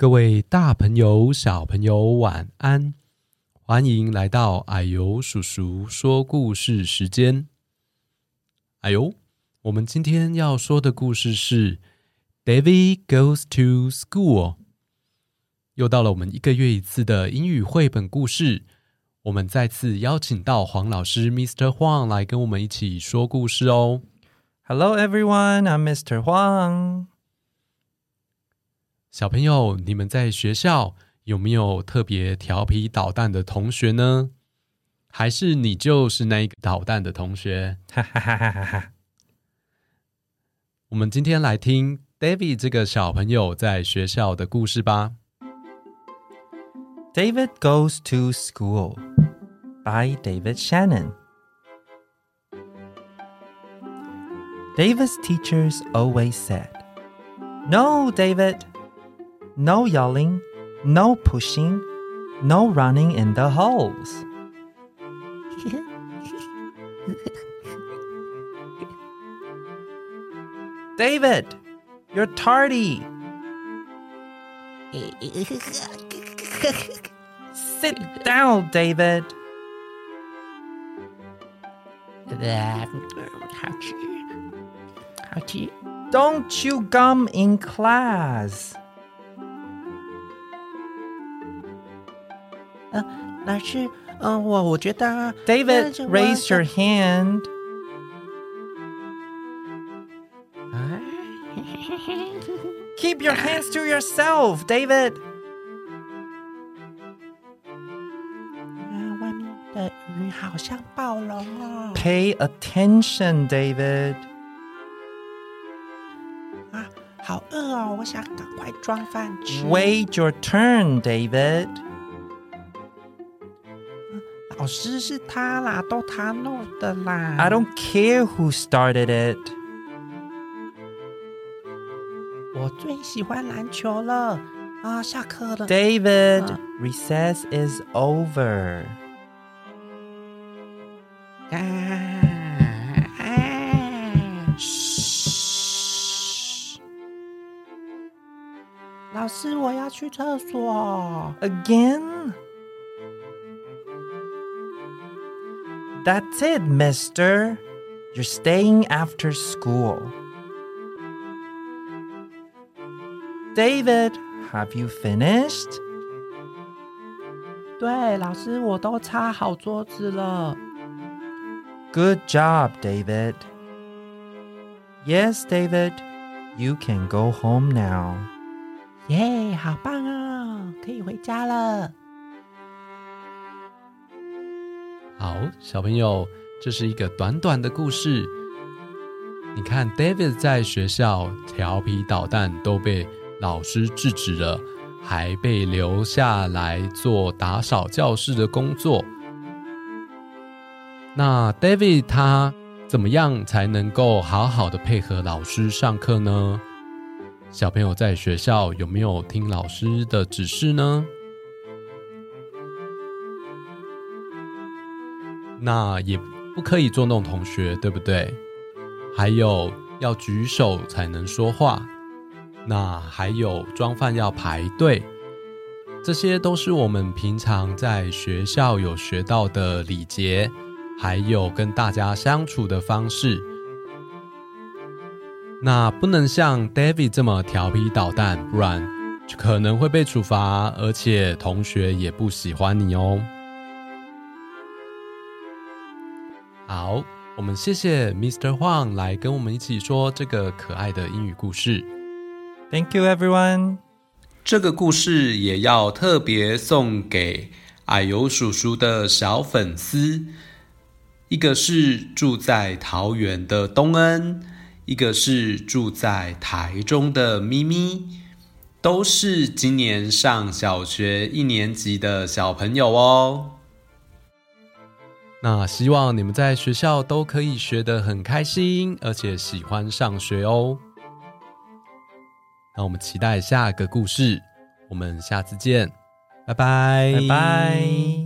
各位大朋友、小朋友，晚安！欢迎来到矮油叔叔说故事时间。啊呦，我们今天要说的故事是《David Goes to School》。又到了我们一个月一次的英语绘本故事，我们再次邀请到黄老师 Mr. Huang 来跟我们一起说故事哦。Hello everyone, I'm Mr. Huang. 小朋友，你们在学校有没有特别调皮捣蛋的同学呢？还是你就是那一个捣蛋的同学？哈哈哈哈哈哈！我们今天来听 David 这个小朋友在学校的故事吧。David Goes to School by David Shannon. David's teachers always said, No, David. No yelling, no pushing, no running in the halls. David, you're tardy. Sit down, David. Don't chew gum in class. 呃，老师，嗯、呃，我我觉得，David, raise your hand. Keep your hands to yourself, David. 呃，外面的雨好像暴龙哦。Pay attention, David. 啊，好饿哦，我想赶快装饭吃。Wait your turn, David. 老师是他啦，都他弄的啦。I don't care who started it. 我最喜欢篮球了啊！下课了，David. 啊、recess is over. 啊啊！嘘，老师，我要去厕所。Again. That's it, mister. You're staying after school. David, have you finished? 对，老师，我都擦好桌子了。Good job, David. Yes, David, you can go home now. 耶，好棒啊，可以回家了。 好，小朋友，这是一个短短的故事。你看，David 在学校调皮捣蛋，都被老师制止了，还被留下来做打扫教室的工作。那 David 他怎么样才能够好好的配合老师上课呢？小朋友在学校有没有听老师的指示呢？那也不可以捉弄同学，对不对？还有要举手才能说话。那还有装饭要排队，这些都是我们平常在学校有学到的礼节，还有跟大家相处的方式。那不能像 David 这么调皮捣蛋，不然可能会被处罚，而且同学也不喜欢你哦。好，我们谢谢 Mr. Huang 来跟我们一起说这个可爱的英语故事。Thank you, everyone。这个故事也要特别送给矮油叔叔的小粉丝，一个是住在桃园的东恩，一个是住在台中的咪咪，都是今年上小学一年级的小朋友哦。那希望你们在学校都可以学得很开心，而且喜欢上学哦。那我们期待下一个故事，我们下次见，拜拜，拜拜。